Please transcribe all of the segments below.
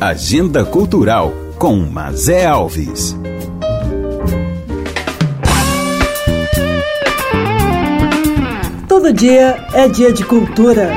Agenda Cultural com Mazé Alves. Todo dia é dia de cultura.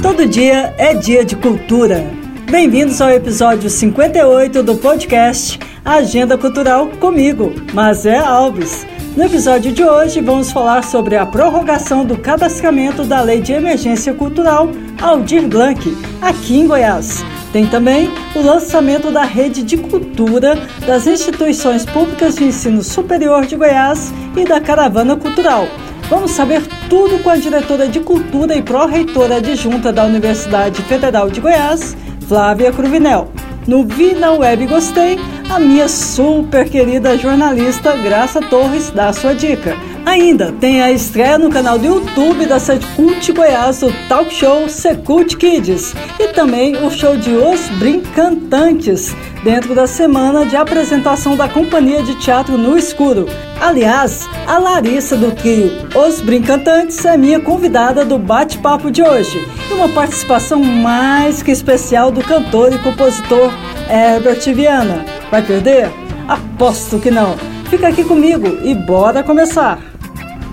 Todo dia é dia de cultura. Bem-vindos ao episódio 58 do podcast Agenda Cultural comigo, Mazé Alves. No episódio de hoje, vamos falar sobre a prorrogação do cadastramento da Lei de Emergência Cultural Aldir Blanc, aqui em Goiás. Tem também o lançamento da Rede de Cultura das Instituições Públicas de Ensino Superior de Goiás e da Caravana Cultural. Vamos saber tudo com a diretora de Cultura e pró-reitora adjunta da Universidade Federal de Goiás, Flávia Cruvinel. No Vi na Web Gostei, a minha super querida jornalista Graça Torres dá sua dica. Ainda tem a estreia no canal do YouTube da Secult Goiás, o talk show Secult Kids, e também o show de Os Brincantantes, dentro da semana de apresentação da Companhia de Teatro no Escuro. Aliás, a Larissa do trio Os Brincantantes é minha convidada do bate-papo de hoje, e uma participação mais que especial do cantor e compositor Herbert Viana. Vai perder? Aposto que não. Fica aqui comigo e bora começar!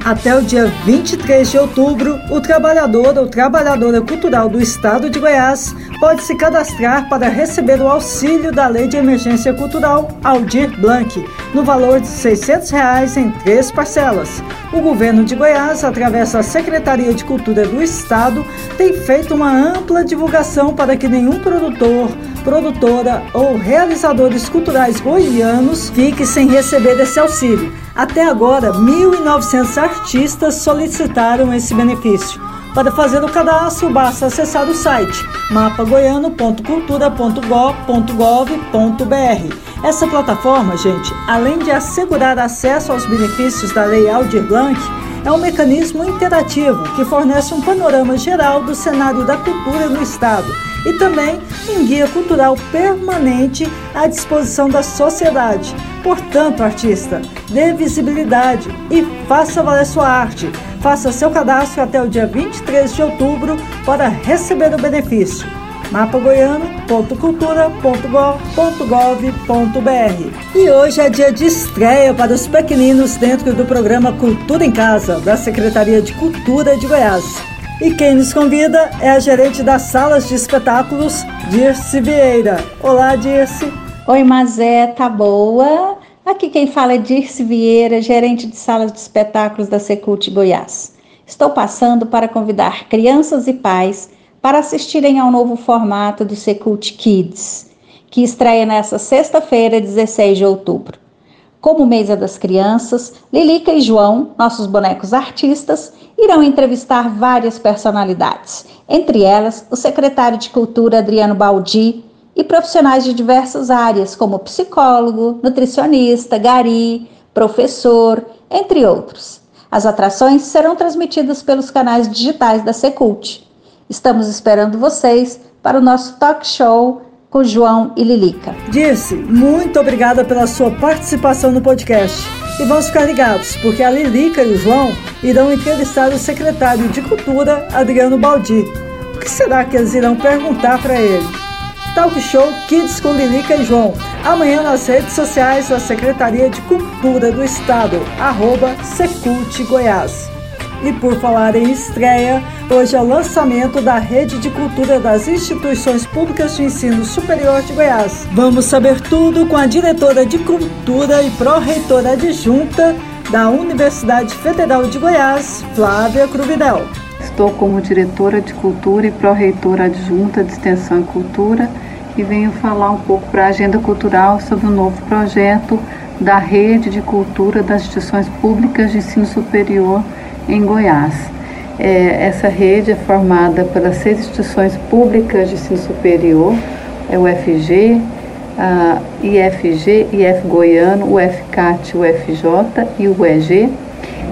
Até o dia 23 de outubro, o trabalhador ou trabalhadora cultural do estado de Goiás pode se cadastrar para receber o auxílio da Lei de Emergência Cultural Aldir Blanc, no valor de 600 reais em três parcelas. O governo de Goiás, através da Secretaria de Cultura do Estado, tem feito uma ampla divulgação para que nenhum produtor, produtora ou realizadores culturais goianos fique sem receber esse auxílio. Até agora, 1.900 artistas solicitaram esse benefício. Para fazer o cadastro, basta acessar o site mapagoiano.cultura.gov.br. Essa plataforma, gente, além de assegurar acesso aos benefícios da Lei Aldir Blanc, é um mecanismo interativo que fornece um panorama geral do cenário da cultura no Estado e também um guia cultural permanente à disposição da sociedade. Portanto, artista, dê visibilidade e faça valer sua arte. Faça seu cadastro até o dia 23 de outubro para receber o benefício mapagoiano.cultura.gov.br. E hoje é dia de estreia para os pequeninos dentro do programa Cultura em Casa, da Secretaria de Cultura de Goiás. E quem nos convida é a gerente das salas de espetáculos, Dirce Vieira. Olá, Dirce. Oi, Mazé, tá boa? Aqui quem fala é Dirce Vieira, gerente de salas de espetáculos da Secult Goiás. Estou passando para convidar crianças e pais para assistirem ao novo formato do Secult Kids, que estreia nesta sexta-feira, 16 de outubro. Como Mesa das Crianças, Lilica e João, nossos bonecos artistas, irão entrevistar várias personalidades, entre elas o secretário de Cultura Adriano Baldi e profissionais de diversas áreas, como psicólogo, nutricionista, gari, professor, entre outros. As atrações serão transmitidas pelos canais digitais da Secult. Estamos esperando vocês para o nosso talk show com João e Lilica. Dirce, muito obrigada pela sua participação no podcast. E vamos ficar ligados, porque a Lilica e o João irão entrevistar o secretário de Cultura, Adriano Baldi. O que será que eles irão perguntar para ele? Talk Show Kids com Lilica e João. Amanhã nas redes sociais da Secretaria de Cultura do Estado, arroba Secult Goiás. E por falar em estreia, hoje é o lançamento da Rede de Cultura das Instituições Públicas de Ensino Superior de Goiás. Vamos saber tudo com a diretora de Cultura e pró-reitora adjunta da Universidade Federal de Goiás, Flávia Cruvidel. Estou como diretora de Cultura e pró-reitora adjunta de Extensão e Cultura e venho falar um pouco para a agenda cultural sobre o novo projeto da Rede de Cultura das Instituições Públicas de Ensino Superior em Goiás. É, essa rede é formada pelas seis instituições públicas de ensino superior, é o FG, a IFG, IF Goiano, o FCAT, o FJ e o EG.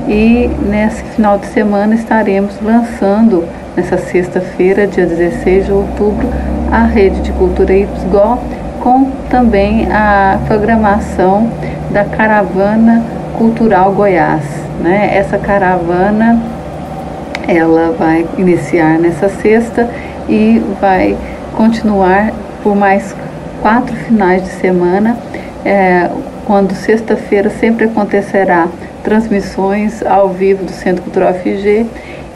E nesse final de semana estaremos lançando, nessa sexta-feira, dia 16 de outubro, a rede de cultura IPSGO, com também a programação da Caravana Cultural Goiás. Né? Essa caravana ela vai iniciar nessa sexta e vai continuar por mais quatro finais de semana, é, quando sexta-feira sempre acontecerá transmissões ao vivo do Centro Cultural FG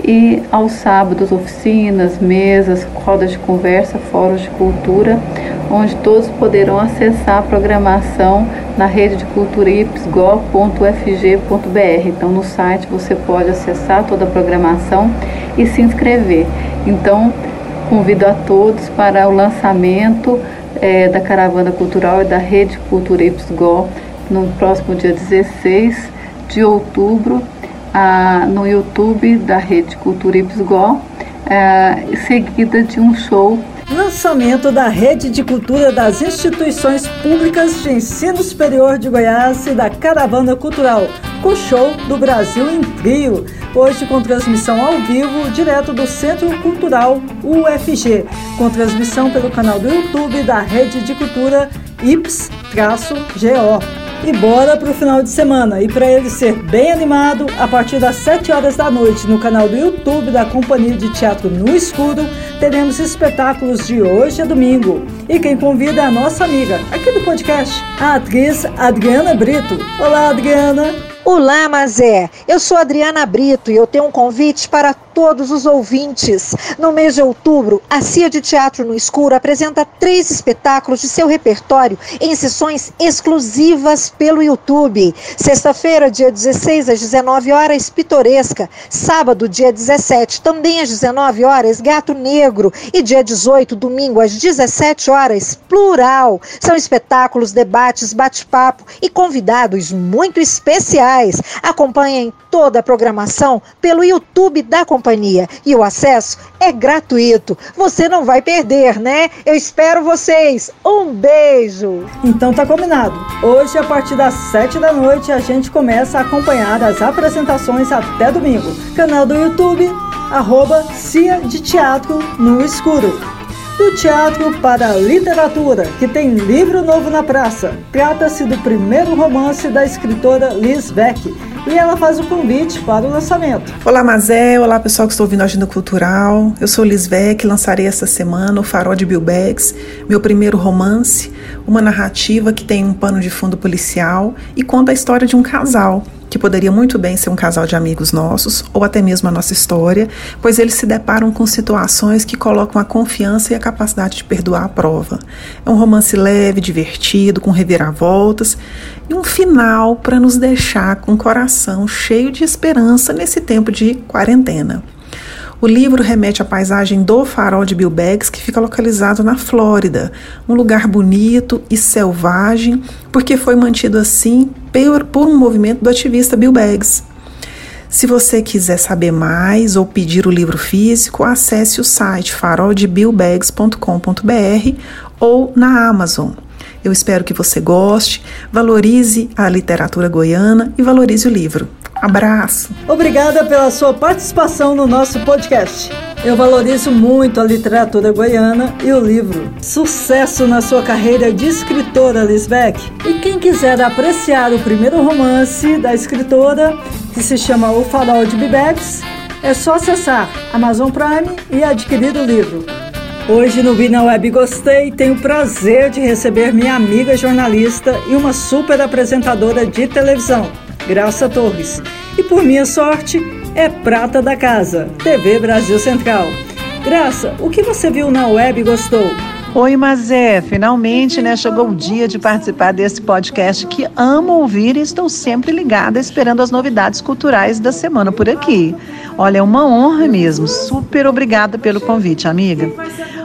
e aos sábados oficinas, mesas, rodas de conversa, fóruns de cultura, onde todos poderão acessar a programação na rede de cultura ipsgo.fg.br. Então no site você pode acessar toda a programação e se inscrever. Então convido a todos para o lançamento é, da Caravana Cultural e da Rede Cultura Ipsgo no próximo dia 16 de outubro ah, no YouTube da Rede Cultura Ipsgol, eh, seguida de um show lançamento da Rede de Cultura das Instituições Públicas de Ensino Superior de Goiás e da Caravana Cultural, com show do Brasil em Trio, hoje com transmissão ao vivo, direto do Centro Cultural UFG, com transmissão pelo canal do YouTube da Rede de Cultura IPS-GO. E bora pro final de semana. E para ele ser bem animado, a partir das 7 horas da noite no canal do YouTube da Companhia de Teatro No Escuro, teremos espetáculos de hoje a domingo. E quem convida é a nossa amiga, aqui do podcast, a atriz Adriana Brito. Olá, Adriana! Olá, Mazé. Eu sou Adriana Brito e eu tenho um convite para todos os ouvintes. No mês de outubro, a Cia de Teatro no Escuro apresenta três espetáculos de seu repertório em sessões exclusivas pelo YouTube. Sexta-feira, dia 16 às 19 horas, Pitoresca. Sábado, dia 17, também às 19 horas, Gato Negro. E dia 18, domingo, às 17 horas, Plural. São espetáculos, debates, bate-papo e convidados muito especiais. Acompanhem toda a programação pelo YouTube da companhia e o acesso é gratuito. Você não vai perder, né? Eu espero vocês. Um beijo. Então tá combinado. Hoje a partir das 7 da noite a gente começa a acompanhar as apresentações até domingo. Canal do YouTube arroba Cia de Teatro no Escuro do teatro para a literatura, que tem livro novo na praça. Trata-se do primeiro romance da escritora Liz Beck e ela faz o convite para o lançamento. Olá, Mazé. Olá, pessoal que está ouvindo a Agenda Cultural. Eu sou Liz Beck, lançarei essa semana O Farol de Bill Bags, meu primeiro romance, uma narrativa que tem um pano de fundo policial e conta a história de um casal que poderia muito bem ser um casal de amigos nossos, ou até mesmo a nossa história, pois eles se deparam com situações que colocam a confiança e a capacidade de perdoar à prova. É um romance leve, divertido, com reviravoltas e um final para nos deixar com o coração cheio de esperança nesse tempo de quarentena. O livro remete à paisagem do farol de Bill Baggs, que fica localizado na Flórida, um lugar bonito e selvagem, porque foi mantido assim por, por um movimento do ativista Bill Baggs. Se você quiser saber mais ou pedir o livro físico, acesse o site faroldebillbags.com.br ou na Amazon. Eu espero que você goste, valorize a literatura goiana e valorize o livro. Abraço. Obrigada pela sua participação no nosso podcast. Eu valorizo muito a literatura goiana e o livro. Sucesso na sua carreira de escritora, Lisbeck. E quem quiser apreciar o primeiro romance da escritora, que se chama O Farol de Bibex, é só acessar Amazon Prime e adquirir o livro. Hoje no Vina Web Gostei tenho o prazer de receber minha amiga jornalista e uma super apresentadora de televisão, Graça Torres. E por minha sorte, é prata da casa, TV Brasil Central. Graça, o que você viu na web e gostou? Oi, Mazé, finalmente né, chegou o dia de participar desse podcast que amo ouvir e estou sempre ligada esperando as novidades culturais da semana por aqui. Olha, é uma honra mesmo. Super obrigada pelo convite, amiga.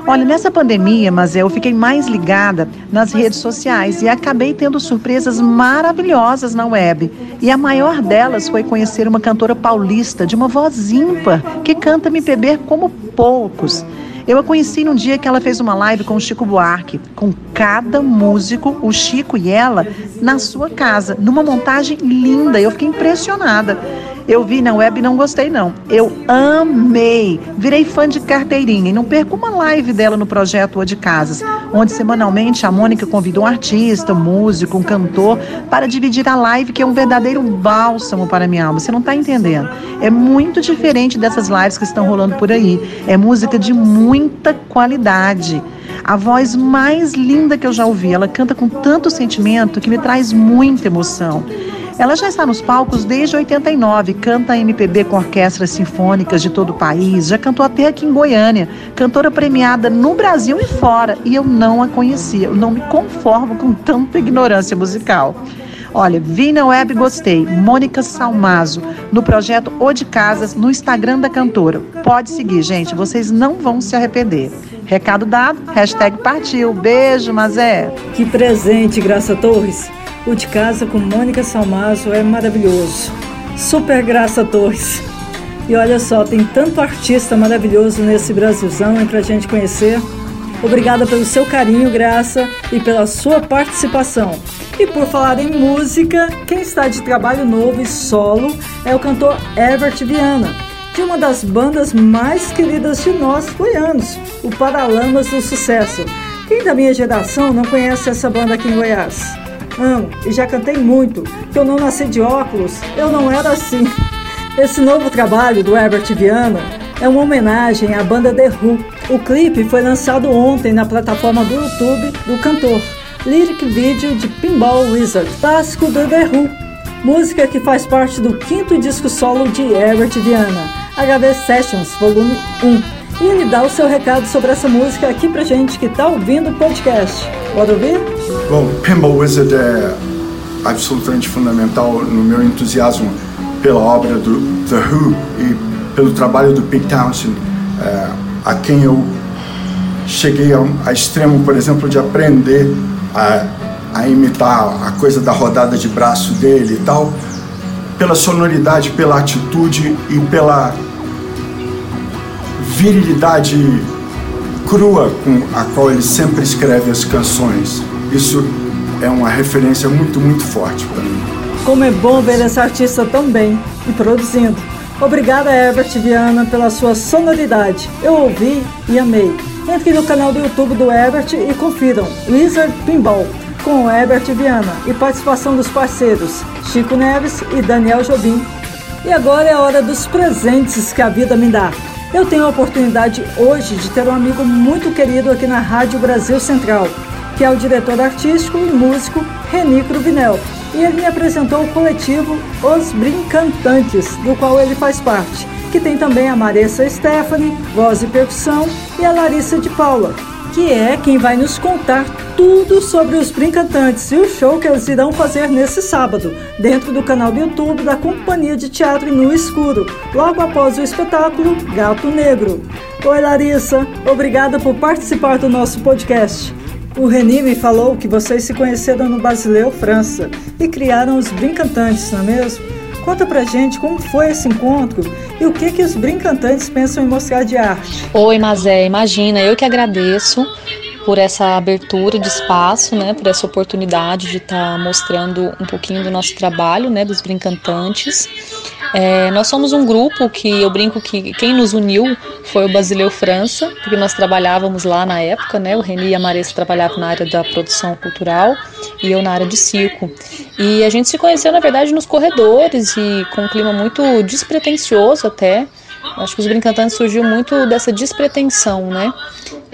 Olha, nessa pandemia, Mazé, eu fiquei mais ligada nas redes sociais e acabei tendo surpresas maravilhosas na web. E a maior delas foi conhecer uma cantora paulista de uma voz ímpar que canta MPB como poucos. Eu a conheci num dia que ela fez uma live com o Chico Buarque, com cada músico, o Chico e ela, na sua casa, numa montagem linda. Eu fiquei impressionada. Eu vi na web e não gostei, não. Eu amei. Virei fã de carteirinha e não perco uma live dela no projeto O de Casas, onde semanalmente a Mônica convida um artista, um músico, um cantor para dividir a live, que é um verdadeiro bálsamo para minha alma. Você não está entendendo. É muito diferente dessas lives que estão rolando por aí. É música de muita qualidade. A voz mais linda que eu já ouvi. Ela canta com tanto sentimento que me traz muita emoção. Ela já está nos palcos desde 89, canta MPB com orquestras sinfônicas de todo o país, já cantou até aqui em Goiânia, cantora premiada no Brasil e fora, e eu não a conhecia. Eu não me conformo com tanta ignorância musical. Olha, vi na web gostei. Mônica Salmazo, no projeto O de Casas, no Instagram da cantora. Pode seguir, gente, vocês não vão se arrepender. Recado dado, hashtag partiu. Beijo, Mazé. Que presente, Graça Torres. O de casa com Mônica Salmazo é maravilhoso. Super Graça Torres. E olha só, tem tanto artista maravilhoso nesse Brasilzão aí pra gente conhecer. Obrigada pelo seu carinho, Graça, e pela sua participação. E por falar em música, quem está de trabalho novo e solo é o cantor Herbert Viana, de uma das bandas mais queridas de nós goianos, o Paralamas do Sucesso. Quem da minha geração não conhece essa banda aqui em Goiás? Amo e já cantei muito, que eu não nasci de óculos, eu não era assim. Esse novo trabalho do Herbert Viana é uma homenagem à banda The Who. O clipe foi lançado ontem na plataforma do YouTube do cantor lyric video de Pinball Wizard, clássico do The Who, música que faz parte do quinto disco solo de Herbert Viana, HV Sessions, volume 1. E ele dá o seu recado sobre essa música aqui pra gente que tá ouvindo o podcast. Pode ouvir? Bom, Pinball Wizard é absolutamente fundamental no meu entusiasmo pela obra do The Who e pelo trabalho do Pete Townshend, é, a quem eu cheguei a, a extremo, por exemplo, de aprender a, a imitar a coisa da rodada de braço dele e tal, pela sonoridade, pela atitude e pela virilidade crua com a qual ele sempre escreve as canções. Isso é uma referência muito, muito forte para mim. Como é bom ver esse artista tão bem e produzindo. Obrigada, Herbert Viana, pela sua sonoridade. Eu ouvi e amei. Entre no canal do YouTube do Herbert e confiram Wizard Pinball com Herbert Viana e participação dos parceiros Chico Neves e Daniel Jobim. E agora é a hora dos presentes que a vida me dá. Eu tenho a oportunidade hoje de ter um amigo muito querido aqui na Rádio Brasil Central, que é o diretor artístico e músico Reni Cruvinel. E ele me apresentou o coletivo Os Brincantantes, do qual ele faz parte que tem também a Maressa Stephanie, voz e percussão, e a Larissa de Paula, que é quem vai nos contar tudo sobre os Brincantantes e o show que eles irão fazer nesse sábado, dentro do canal do YouTube da Companhia de Teatro No Escuro, logo após o espetáculo Gato Negro. Oi Larissa, obrigada por participar do nosso podcast. O Reni me falou que vocês se conheceram no Basileu, França, e criaram os Brincantantes, não é mesmo? Conta pra gente como foi esse encontro e o que que os brincantantes pensam em mostrar de arte. Oi, Mazé, imagina, eu que agradeço por essa abertura de espaço, né, por essa oportunidade de estar tá mostrando um pouquinho do nosso trabalho, né, dos brincantantes. É, nós somos um grupo que eu brinco que quem nos uniu foi o Basileu França, porque nós trabalhávamos lá na época, né, o Reni e a Marisa trabalhavam na área da produção cultural e eu na área de circo. E a gente se conheceu, na verdade, nos corredores e com um clima muito despretensioso até, Acho que os brincantantes surgiu muito dessa despretensão, né?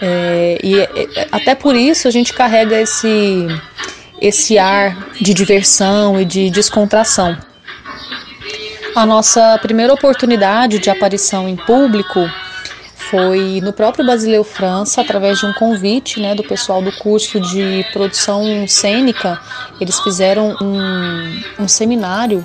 É, e é, até por isso a gente carrega esse, esse ar de diversão e de descontração. A nossa primeira oportunidade de aparição em público foi no próprio Basileu França, através de um convite né, do pessoal do curso de produção cênica. Eles fizeram um, um seminário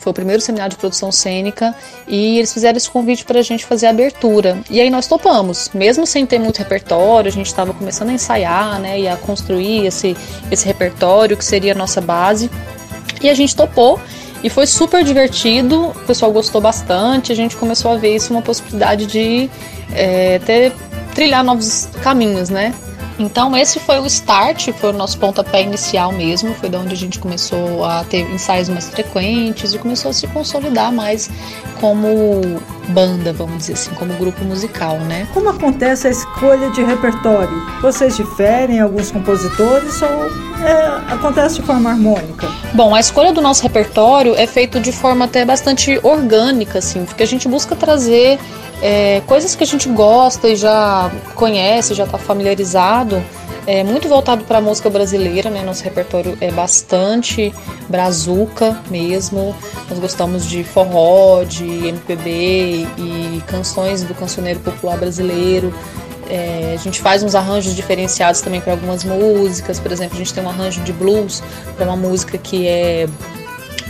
foi o primeiro seminário de produção cênica e eles fizeram esse convite para a gente fazer a abertura. E aí nós topamos, mesmo sem ter muito repertório, a gente estava começando a ensaiar, né, e a construir esse, esse repertório que seria a nossa base. E a gente topou e foi super divertido, o pessoal gostou bastante, a gente começou a ver isso uma possibilidade de é, ter, trilhar novos caminhos, né? Então esse foi o start, foi o nosso pontapé inicial mesmo, foi da onde a gente começou a ter ensaios mais frequentes e começou a se consolidar mais como banda, vamos dizer assim, como grupo musical, né? Como acontece a escolha de repertório? Vocês diferem alguns compositores ou é, acontece de forma harmônica? Bom, a escolha do nosso repertório é feito de forma até bastante orgânica, assim, porque a gente busca trazer é, coisas que a gente gosta e já conhece, já está familiarizado, é muito voltado para a música brasileira, né? Nosso repertório é bastante brazuca mesmo. Nós gostamos de forró, de MPB e canções do cancioneiro popular brasileiro. É, a gente faz uns arranjos diferenciados também para algumas músicas. Por exemplo, a gente tem um arranjo de blues para uma música que é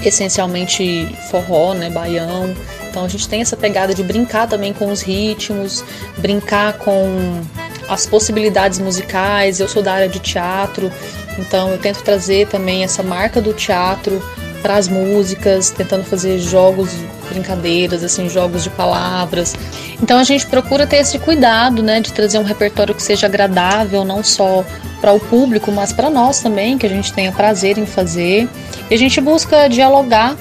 essencialmente forró, né, baião. Então a gente tem essa pegada de brincar também com os ritmos, brincar com as possibilidades musicais. Eu sou da área de teatro, então eu tento trazer também essa marca do teatro as músicas, tentando fazer jogos, brincadeiras, assim, jogos de palavras. Então a gente procura ter esse cuidado, né, de trazer um repertório que seja agradável, não só para o público, mas para nós também, que a gente tenha prazer em fazer. E a gente busca dialogar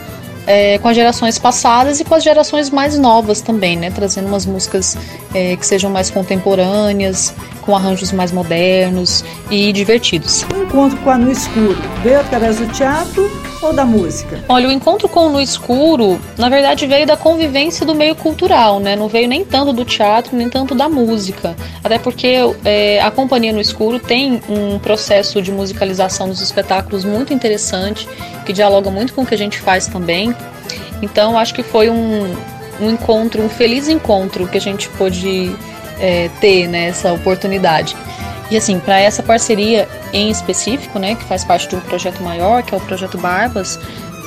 é, com as gerações passadas e com as gerações mais novas também, né? Trazendo umas músicas é, que sejam mais contemporâneas, com arranjos mais modernos e divertidos. O encontro com a No Escuro veio através do teatro ou da música? Olha, o encontro com o No Escuro, na verdade, veio da convivência do meio cultural, né? Não veio nem tanto do teatro, nem tanto da música. Até porque é, a Companhia No Escuro tem um processo de musicalização dos espetáculos muito interessante, que dialoga muito com o que a gente faz também. Então, acho que foi um, um encontro, um feliz encontro que a gente pôde é, ter né, essa oportunidade. E assim, para essa parceria em específico, né, que faz parte de um projeto maior, que é o Projeto Barbas,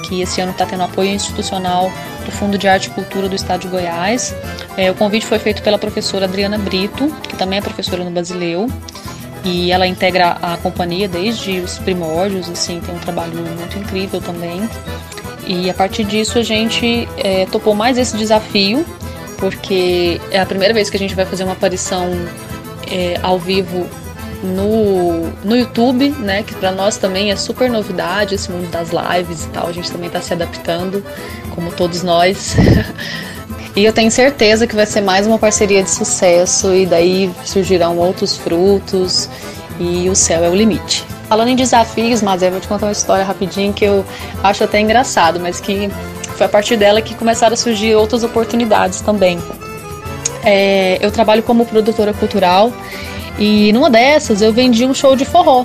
que esse ano está tendo apoio institucional do Fundo de Arte e Cultura do Estado de Goiás. É, o convite foi feito pela professora Adriana Brito, que também é professora no Basileu, e ela integra a companhia desde os primórdios, assim, tem um trabalho muito incrível também. E a partir disso a gente é, topou mais esse desafio porque é a primeira vez que a gente vai fazer uma aparição é, ao vivo no, no YouTube, né? Que para nós também é super novidade esse mundo das lives e tal. A gente também está se adaptando, como todos nós. e eu tenho certeza que vai ser mais uma parceria de sucesso e daí surgirão outros frutos e o céu é o limite. Falando em desafios, mas eu vou te contar uma história rapidinho que eu acho até engraçado, mas que foi a partir dela que começaram a surgir outras oportunidades também. É, eu trabalho como produtora cultural e numa dessas eu vendi um show de forró.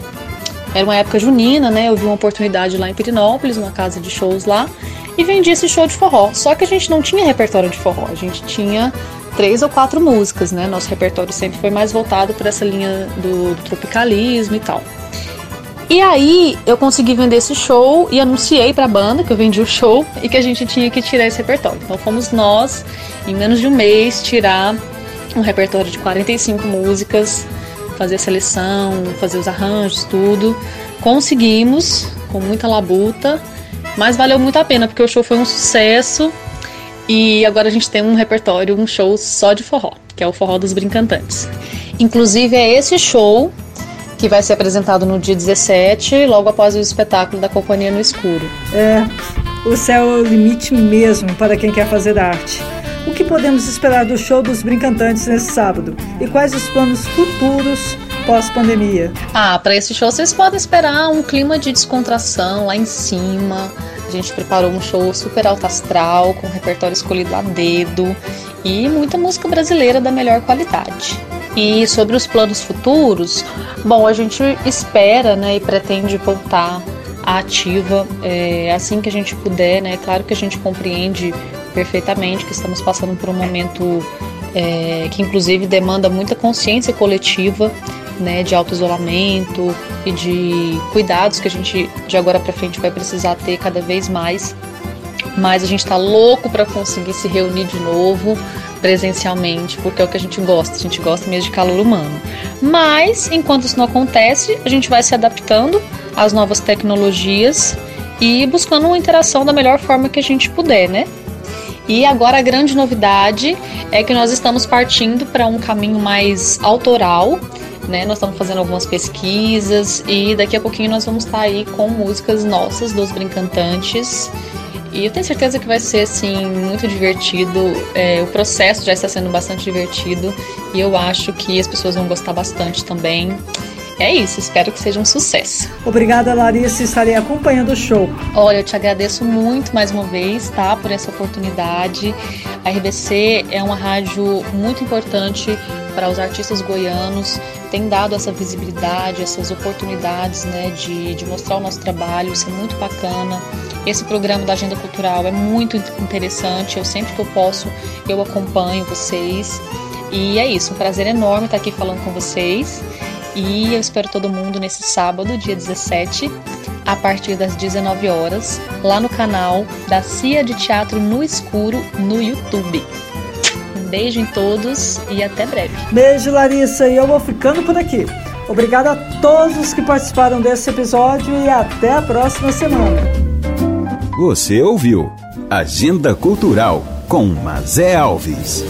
Era uma época junina, né? Eu vi uma oportunidade lá em Pirinópolis, uma casa de shows lá, e vendi esse show de forró. Só que a gente não tinha repertório de forró, a gente tinha três ou quatro músicas, né? Nosso repertório sempre foi mais voltado para essa linha do, do tropicalismo e tal. E aí eu consegui vender esse show e anunciei para a banda que eu vendi o show e que a gente tinha que tirar esse repertório. Então fomos nós, em menos de um mês, tirar um repertório de 45 músicas, fazer a seleção, fazer os arranjos, tudo. Conseguimos, com muita labuta, mas valeu muito a pena porque o show foi um sucesso e agora a gente tem um repertório, um show só de forró, que é o Forró dos Brincantantes. Inclusive é esse show que vai ser apresentado no dia 17, logo após o espetáculo da Companhia no Escuro. É, o céu é o limite mesmo para quem quer fazer arte. O que podemos esperar do show dos brincantantes nesse sábado? E quais os planos futuros pós-pandemia? Ah, para esse show vocês podem esperar um clima de descontração lá em cima. A gente preparou um show super alto astral, com repertório escolhido a dedo e muita música brasileira da melhor qualidade. E sobre os planos futuros, bom, a gente espera né, e pretende voltar à ativa é, assim que a gente puder, né? Claro que a gente compreende perfeitamente que estamos passando por um momento é, que inclusive demanda muita consciência coletiva, né, de auto-isolamento e de cuidados que a gente de agora para frente vai precisar ter cada vez mais. Mas a gente está louco para conseguir se reunir de novo, presencialmente, porque é o que a gente gosta, a gente gosta mesmo de calor humano. Mas, enquanto isso não acontece, a gente vai se adaptando às novas tecnologias e buscando uma interação da melhor forma que a gente puder, né? E agora a grande novidade é que nós estamos partindo para um caminho mais autoral, né? Nós estamos fazendo algumas pesquisas e daqui a pouquinho nós vamos estar aí com músicas nossas dos brincantantes e eu tenho certeza que vai ser assim muito divertido. É, o processo já está sendo bastante divertido e eu acho que as pessoas vão gostar bastante também. é isso, espero que seja um sucesso. Obrigada, Larissa, estarei acompanhando o show. Olha, eu te agradeço muito mais uma vez, tá, por essa oportunidade. A RBC é uma rádio muito importante para os artistas goianos, tem dado essa visibilidade, essas oportunidades, né, de, de mostrar o nosso trabalho, isso é muito bacana. Esse programa da Agenda Cultural é muito interessante, eu sempre que eu posso, eu acompanho vocês. E é isso, um prazer enorme estar aqui falando com vocês. E eu espero todo mundo nesse sábado, dia 17, a partir das 19 horas, lá no canal da Cia de Teatro no Escuro no YouTube. Um beijo em todos e até breve. Beijo, Larissa, e eu vou ficando por aqui. Obrigado a todos que participaram desse episódio e até a próxima semana. Você ouviu Agenda Cultural com Mazé Alves.